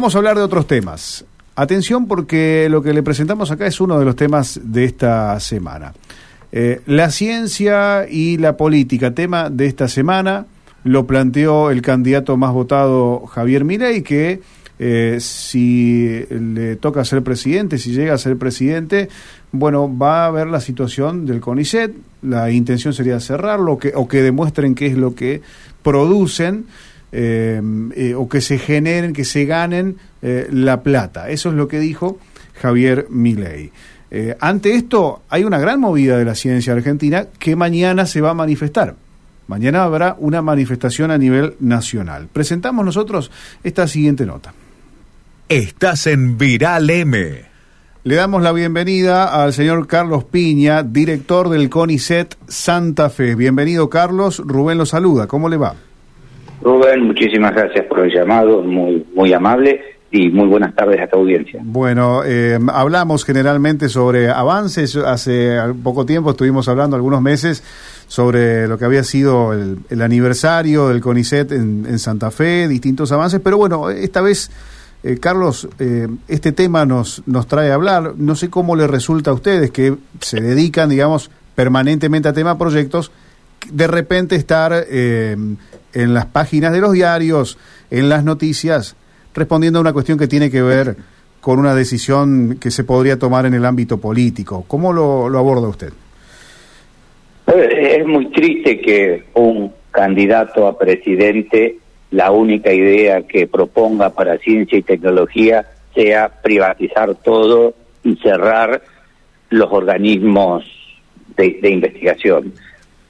Vamos a hablar de otros temas. Atención porque lo que le presentamos acá es uno de los temas de esta semana. Eh, la ciencia y la política, tema de esta semana, lo planteó el candidato más votado Javier Milei, que eh, si le toca ser presidente, si llega a ser presidente, bueno, va a ver la situación del CONICET, la intención sería cerrarlo que, o que demuestren qué es lo que producen eh, eh, o que se generen, que se ganen eh, la plata. Eso es lo que dijo Javier Milei. ante esto, hay una gran movida de la ciencia argentina que mañana se va a manifestar. Mañana habrá una manifestación a nivel nacional. Presentamos nosotros esta siguiente nota. Estás en Viral M. Le damos la bienvenida al señor Carlos Piña, director del CONICET Santa Fe. Bienvenido, Carlos. Rubén lo saluda. ¿Cómo le va? Rubén, muchísimas gracias por el llamado, muy, muy amable y muy buenas tardes a tu audiencia. Bueno, eh, hablamos generalmente sobre avances. Hace poco tiempo estuvimos hablando, algunos meses, sobre lo que había sido el, aniversario del CONICET en, Santa Fe, distintos avances, pero bueno, esta vez, eh, Carlos, eh, este tema nos, nos trae a hablar. No sé cómo le resulta a ustedes que se dedican, digamos, permanentemente a tema proyectos, de repente estar eh, en las páginas de los diarios, en las noticias, respondiendo a una cuestión que tiene que ver con una decisión que se podría tomar en el ámbito político. ¿Cómo lo, aborda usted? Es muy triste que un candidato a presidente, la única idea que proponga para ciencia y tecnología sea privatizar todo y cerrar los organismos de, de investigación.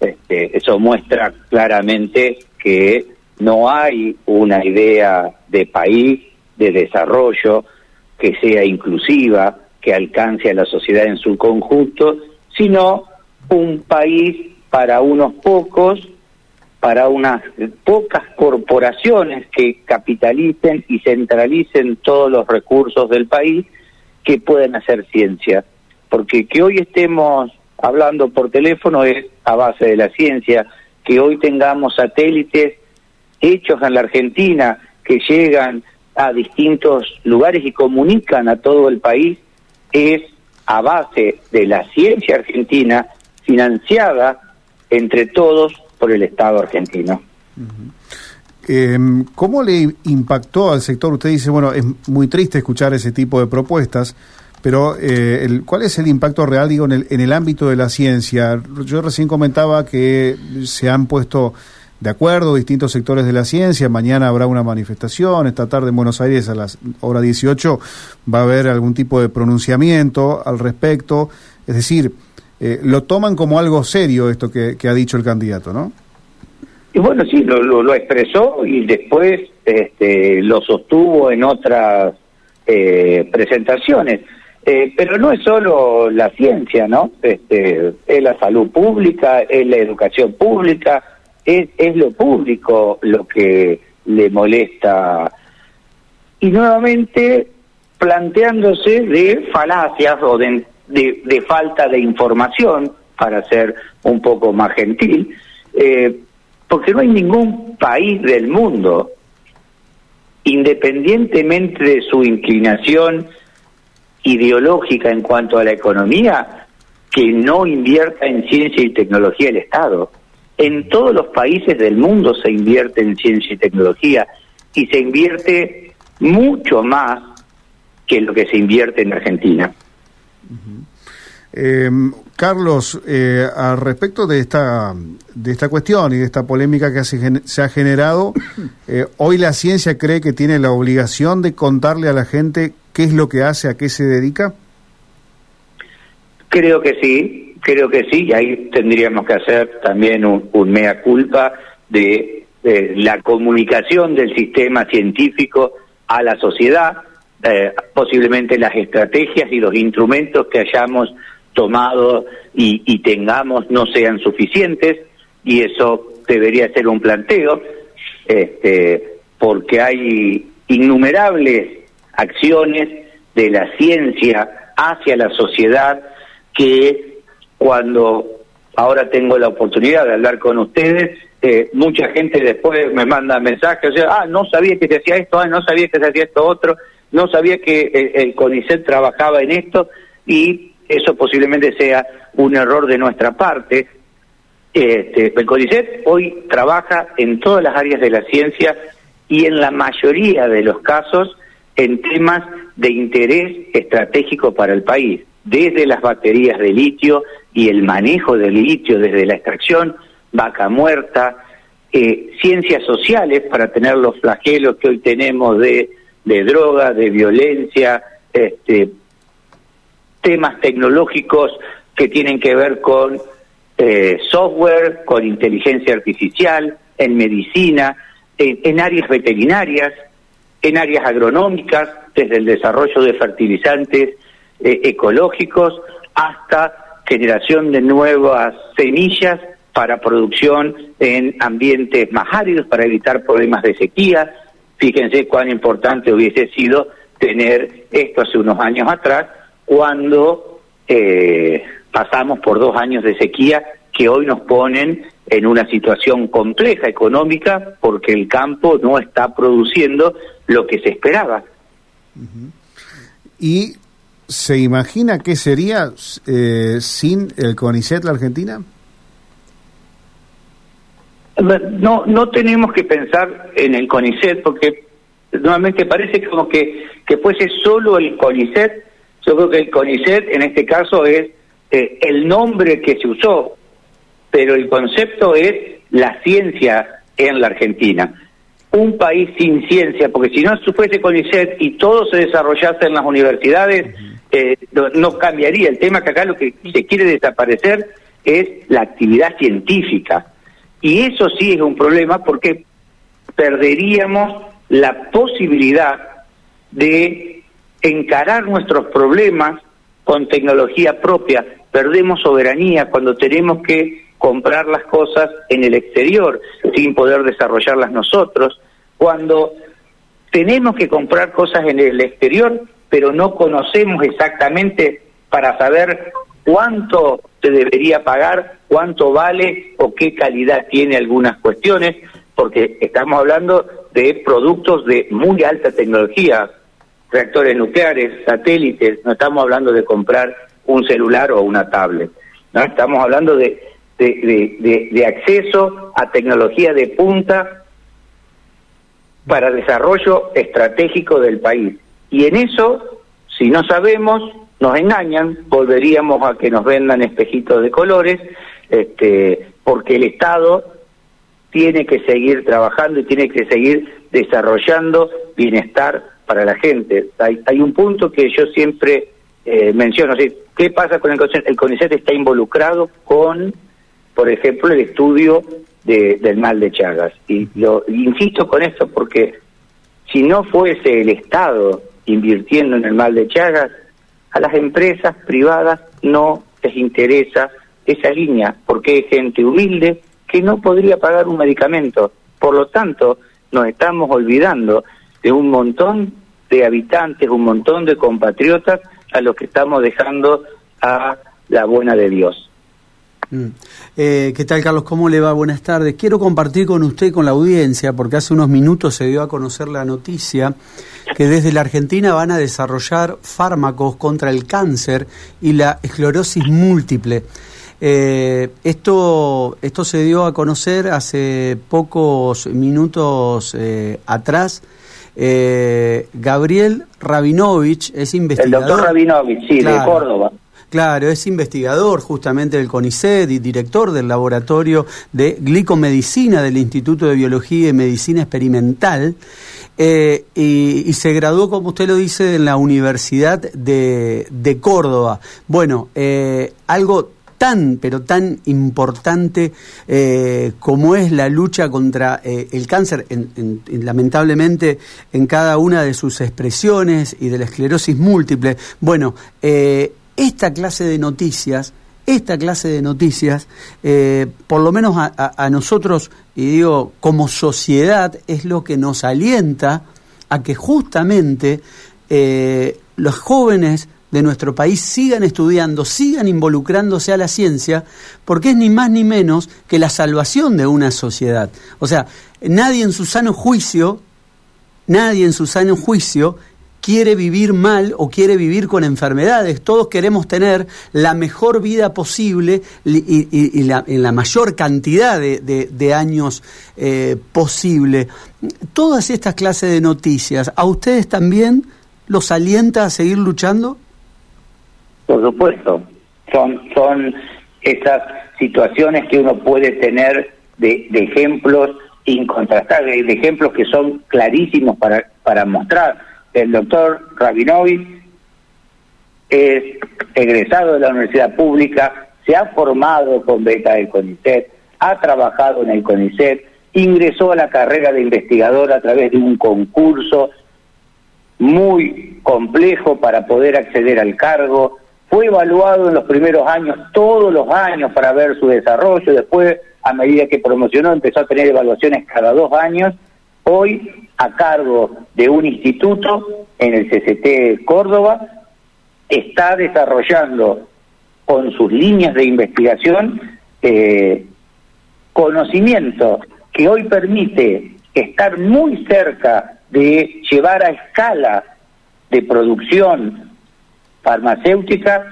Este, eso muestra claramente que no hay una idea de país, de desarrollo, que sea inclusiva, que alcance a la sociedad en su conjunto, sino un país para unos pocos, para unas pocas corporaciones que capitalicen y centralicen todos los recursos del país que pueden hacer ciencia. Porque que hoy estemos hablando por teléfono es a base de la ciencia, que hoy tengamos satélites hechos en la Argentina que llegan a distintos lugares y comunican a todo el país, es a base de la ciencia argentina financiada entre todos por el Estado argentino. Em, ¿Cómo le impactó al sector? Usted dice, bueno, es muy triste escuchar ese tipo de propuestas, pero, eh, el, ¿cuál es el impacto real, digo, en el, en el ámbito de la ciencia? Yo recién comentaba que se han puesto de acuerdo distintos sectores de la ciencia. Mañana habrá una manifestación. Esta tarde en Buenos Aires a las hora 18 va a haber algún tipo de pronunciamiento al respecto. Es decir, eh, lo toman como algo serio esto que, ha dicho el candidato, ¿no? Y bueno, sí, lo, lo, expresó y después este, lo sostuvo en otras eh, presentaciones. Eh, pero no es solo la ciencia, ¿no? Este, es la salud pública, es la educación pública, es, es lo público lo que le molesta. Y nuevamente planteándose de falacias o de, de, falta de información, para ser un poco más gentil, eh, porque no hay ningún país del mundo, independientemente de su inclinación ideológica en cuanto a la economía que no invierta en ciencia y tecnología el Estado. En todos los países del mundo se invierte en ciencia y tecnología y se invierte mucho más que lo que se invierte en Argentina. Eh, Carlos, al respecto de esta, de esta cuestión y de esta polémica que se ha generado, eh, hoy la ciencia cree que tiene la obligación de contarle a la gente qué es lo que hace, a qué se dedica? Creo que sí, creo que sí, y ahí tendríamos que hacer también un, mea culpa de, la comunicación del sistema científico a la sociedad, eh, posiblemente las estrategias y los instrumentos que hayamos tomado y, y, tengamos no sean suficientes, y eso debería ser un planteo, este, porque hay innumerables acciones de la ciencia hacia la sociedad que cuando ahora tengo la oportunidad de hablar con ustedes, eh, mucha gente después me manda mensajes, o sea, ah, no sabía que se hacía esto, ah, no sabía que se hacía esto otro, no sabía que el, el CONICET trabajaba en esto y eso posiblemente sea un error de nuestra parte. Este, el CONICET hoy trabaja en todas las áreas de la ciencia y en la mayoría de los casos en temas de interés estratégico para el país, desde las baterías de litio y el manejo del litio desde la extracción, vaca muerta, eh, ciencias sociales para tener los flagelos que hoy tenemos de, de droga, de violencia, este, temas tecnológicos que tienen que ver con eh, software, con inteligencia artificial, en medicina, en, áreas veterinarias, en áreas agronómicas, desde el desarrollo de fertilizantes eh, ecológicos hasta generación de nuevas semillas para producción en ambientes más áridos, para evitar problemas de sequía. Fíjense cuán importante hubiese sido tener esto hace unos años atrás, cuando eh, pasamos por dos años de sequía que hoy nos ponen en una situación compleja económica porque el campo no está produciendo lo que se esperaba. ¿Y se imagina qué sería eh, sin el CONICET la Argentina? No, no tenemos que pensar en el CONICET porque nuevamente parece como que, que fuese solo el CONICET. Yo creo que el CONICET en este caso es eh, el nombre que se usó pero el concepto es la ciencia en la Argentina. Un país sin ciencia, porque si no fuese CONICET y todo se desarrollase en las universidades, eh, no, cambiaría. El tema que acá lo que se quiere desaparecer es la actividad científica. Y eso sí es un problema porque perderíamos la posibilidad de encarar nuestros problemas con tecnología propia. Perdemos soberanía cuando tenemos que comprar las cosas en el exterior sin poder desarrollarlas nosotros, cuando tenemos que comprar cosas en el exterior, pero no conocemos exactamente para saber cuánto se debería pagar, cuánto vale o qué calidad tiene algunas cuestiones, porque estamos hablando de productos de muy alta tecnología, reactores nucleares, satélites, no estamos hablando de comprar un celular o una tablet, no estamos hablando de de, de, acceso a tecnología de punta para desarrollo estratégico del país. Y en eso, si no sabemos, nos engañan, volveríamos a que nos vendan espejitos de colores, este, porque el Estado tiene que seguir trabajando y tiene que seguir desarrollando bienestar para la gente. Hay, hay un punto que yo siempre eh, menciono, ¿qué pasa con el CONICET? El CONICET está involucrado con por ejemplo, el estudio del mal de Chagas. Y lo insisto con esto porque si no fuese el Estado invirtiendo en el mal de Chagas, a las empresas privadas no les interesa esa línea, porque hay gente humilde que no podría pagar un medicamento. Por lo tanto, nos estamos olvidando de un montón de habitantes, un montón de compatriotas a los que estamos dejando a la buena de Dios. Mm. Eh, ¿Qué tal, Carlos? ¿Cómo le va? Buenas tardes. Quiero compartir con usted y con la audiencia, porque hace unos minutos se dio a conocer la noticia que desde la Argentina van a desarrollar fármacos contra el cáncer y la esclerosis múltiple. Eh, esto, esto se dio a conocer hace pocos minutos eh, atrás. Gabriel Rabinovich es investigador. El doctor Rabinovich, sí, de Córdoba. Claro, es investigador justamente del CONICET y director del laboratorio de glicomedicina del Instituto de Biología y Medicina Experimental. Eh, y, se graduó, como usted lo dice, en la Universidad de, Córdoba. Bueno, eh, algo tan, pero tan importante eh, como es la lucha contra el cáncer, lamentablemente en cada una de sus expresiones y de la esclerosis múltiple. Bueno, esta clase de noticias, esta clase de noticias, eh, por lo menos a, nosotros, y digo, como sociedad, es lo que nos alienta a que justamente eh, los jóvenes de nuestro país sigan estudiando, sigan involucrándose a la ciencia, porque es ni más ni menos que la salvación de una sociedad. O sea, nadie en su sano juicio, nadie en su sano juicio quiere vivir mal o quiere vivir con enfermedades. Todos queremos tener la mejor vida posible y, la, mayor cantidad de, años eh, posible. Todas estas clases de noticias, ¿a ustedes también los alienta a seguir luchando? Por supuesto, son, son esas situaciones que uno puede tener de, de ejemplos incontrastables, de ejemplos que son clarísimos para, para mostrar el doctor Rabinovich es egresado de la universidad pública, se ha formado con beca del CONICET, ha trabajado en el CONICET, ingresó a la carrera de investigador a través de un concurso muy complejo para poder acceder al cargo, fue evaluado en los primeros años, todos los años para ver su desarrollo, después a medida que promocionó empezó a tener evaluaciones cada dos años, hoy a cargo de un instituto en el CCT Córdoba, está desarrollando con sus líneas de investigación eh, conocimiento que hoy permite estar muy cerca de llevar a escala de producción farmacéutica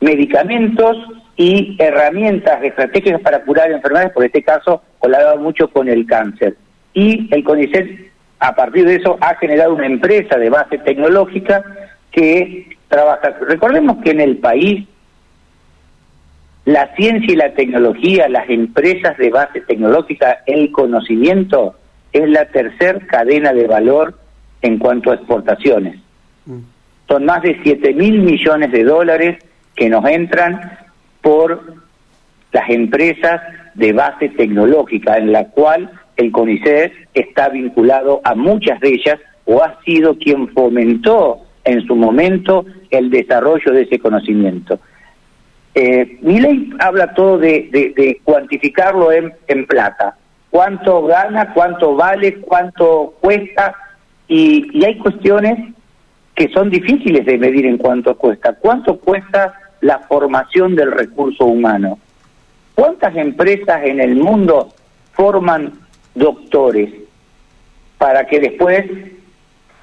medicamentos y herramientas estratégicas para curar enfermedades, por este caso colaborado mucho con el cáncer. Y el CONICET a partir de eso ha generado una empresa de base tecnológica que trabaja. Recordemos que en el país la ciencia y la tecnología, las empresas de base tecnológica, el conocimiento es la tercer cadena de valor en cuanto a exportaciones. Mm. Son más de 7 mil millones de dólares que nos entran por las empresas de base tecnológica, en la cual el CONICET está vinculado a muchas de ellas o ha sido quien fomentó en su momento el desarrollo de ese conocimiento. Eh, mi ley habla todo de, cuantificarlo en, plata. ¿Cuánto gana? ¿Cuánto vale? ¿Cuánto cuesta? Y hay cuestiones que son difíciles de medir en cuánto cuesta. ¿Cuánto cuesta la formación del recurso humano? ¿Cuántas empresas en el mundo forman doctores para que después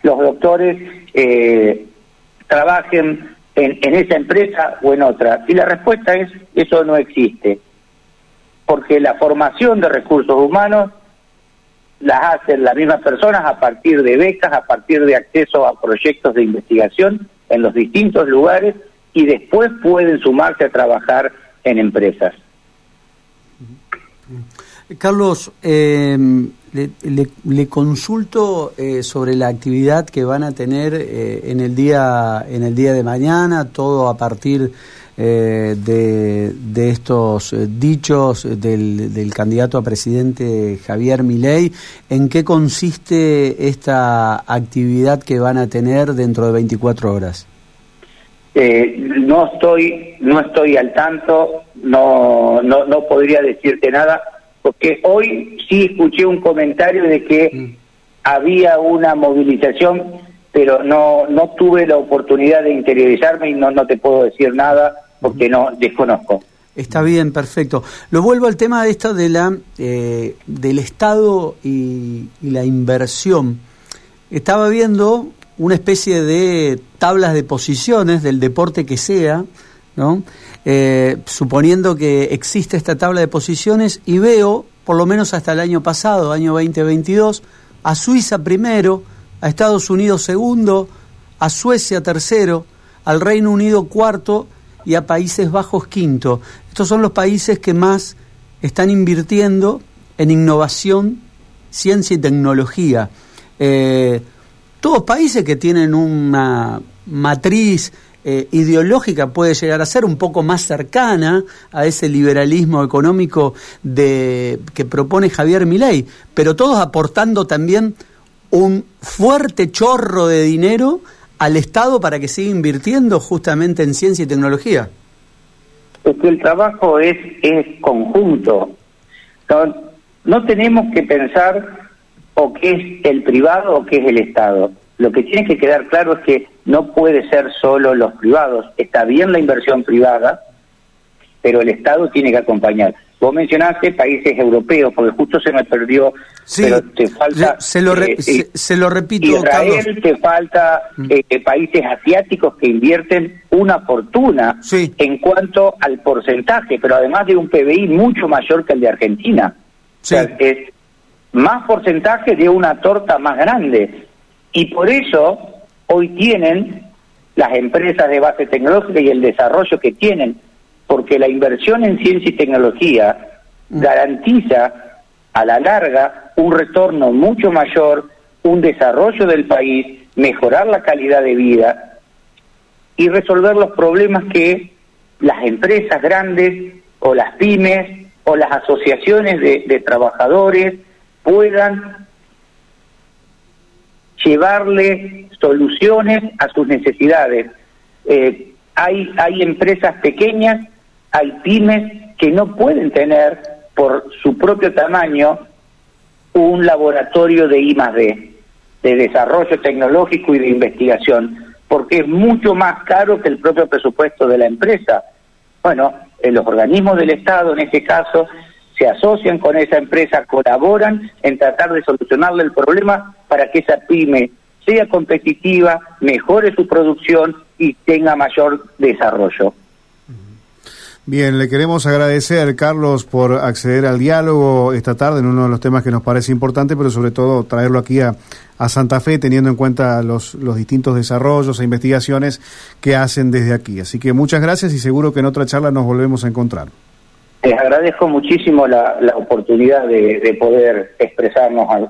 los doctores eh, trabajen en, esa empresa o en otra. Y la respuesta es, eso no existe, porque la formación de recursos humanos las hacen las mismas personas a partir de becas, a partir de acceso a proyectos de investigación en los distintos lugares y después pueden sumarse a trabajar en empresas. Carlos, eh, le, consulto eh, sobre la actividad que van a tener eh, en el día en el día de mañana, todo a partir de, de, estos dichos del, del, candidato a presidente Javier Milei. ¿En qué consiste esta actividad que van a tener dentro de 24 horas? no estoy no estoy al tanto, no no no podría decirte nada porque hoy sí escuché un comentario de que mm. había una movilización, pero no no tuve la oportunidad de interiorizarme y no, no te puedo decir nada porque no desconozco. Está bien, perfecto. Lo vuelvo al tema de esto de la eh, del Estado y, la inversión. Estaba viendo una especie de tablas de posiciones del deporte que sea, ¿no? Eh, suponiendo que existe esta tabla de posiciones y veo, por lo menos hasta el año pasado, año 2022, a Suiza primero, a Estados Unidos segundo, a Suecia tercero, al Reino Unido cuarto y a Países Bajos quinto. Estos son los países que más están invirtiendo en innovación, ciencia y tecnología. Eh, todos países que tienen una matriz eh, ideológica puede llegar a ser un poco más cercana a ese liberalismo económico de, que propone Javier Milei, pero todos aportando también un fuerte chorro de dinero al Estado para que siga invirtiendo justamente en ciencia y tecnología. Es que el trabajo es, conjunto. No, no tenemos que pensar o qué es el privado o qué es el Estado. lo que tiene que quedar claro es que no puede ser solo los privados. Está bien la inversión privada, pero el Estado tiene que acompañar. Vos mencionaste países europeos, porque justo se me perdió, Sí, pero te falta... se lo, re- eh, se, se lo repito, Israel, Carlos. te falta Mm. eh, países asiáticos que invierten una fortuna Sí. en cuanto al porcentaje, pero además de un PBI mucho mayor que el de Argentina. Sí. O sea, es más porcentaje de una torta más grande. Y por eso hoy tienen las empresas de base tecnológica y el desarrollo que tienen, porque la inversión en ciencia y tecnología garantiza a la larga un retorno mucho mayor, un desarrollo del país, mejorar la calidad de vida y resolver los problemas que las empresas grandes o las pymes o las asociaciones de, de trabajadores puedan llevarle soluciones a sus necesidades. Eh, hay, hay empresas pequeñas, hay pymes que no pueden tener por su propio tamaño un laboratorio de I D, de desarrollo tecnológico y de investigación, porque es mucho más caro que el propio presupuesto de la empresa. Bueno, eh, los organismos del Estado, en este caso, se asocian con esa empresa, colaboran en tratar de solucionarle el problema para que esa pyme sea competitiva, mejore su producción y tenga mayor desarrollo. Bien, le queremos agradecer, Carlos, por acceder al diálogo esta tarde en uno de los temas que nos parece importante, pero sobre todo traerlo aquí a, a Santa Fe, teniendo en cuenta los, los distintos desarrollos e investigaciones que hacen desde aquí. Así que muchas gracias y seguro que en otra charla nos volvemos a encontrar. Les agradezco muchísimo la, la oportunidad de, de poder expresarnos al-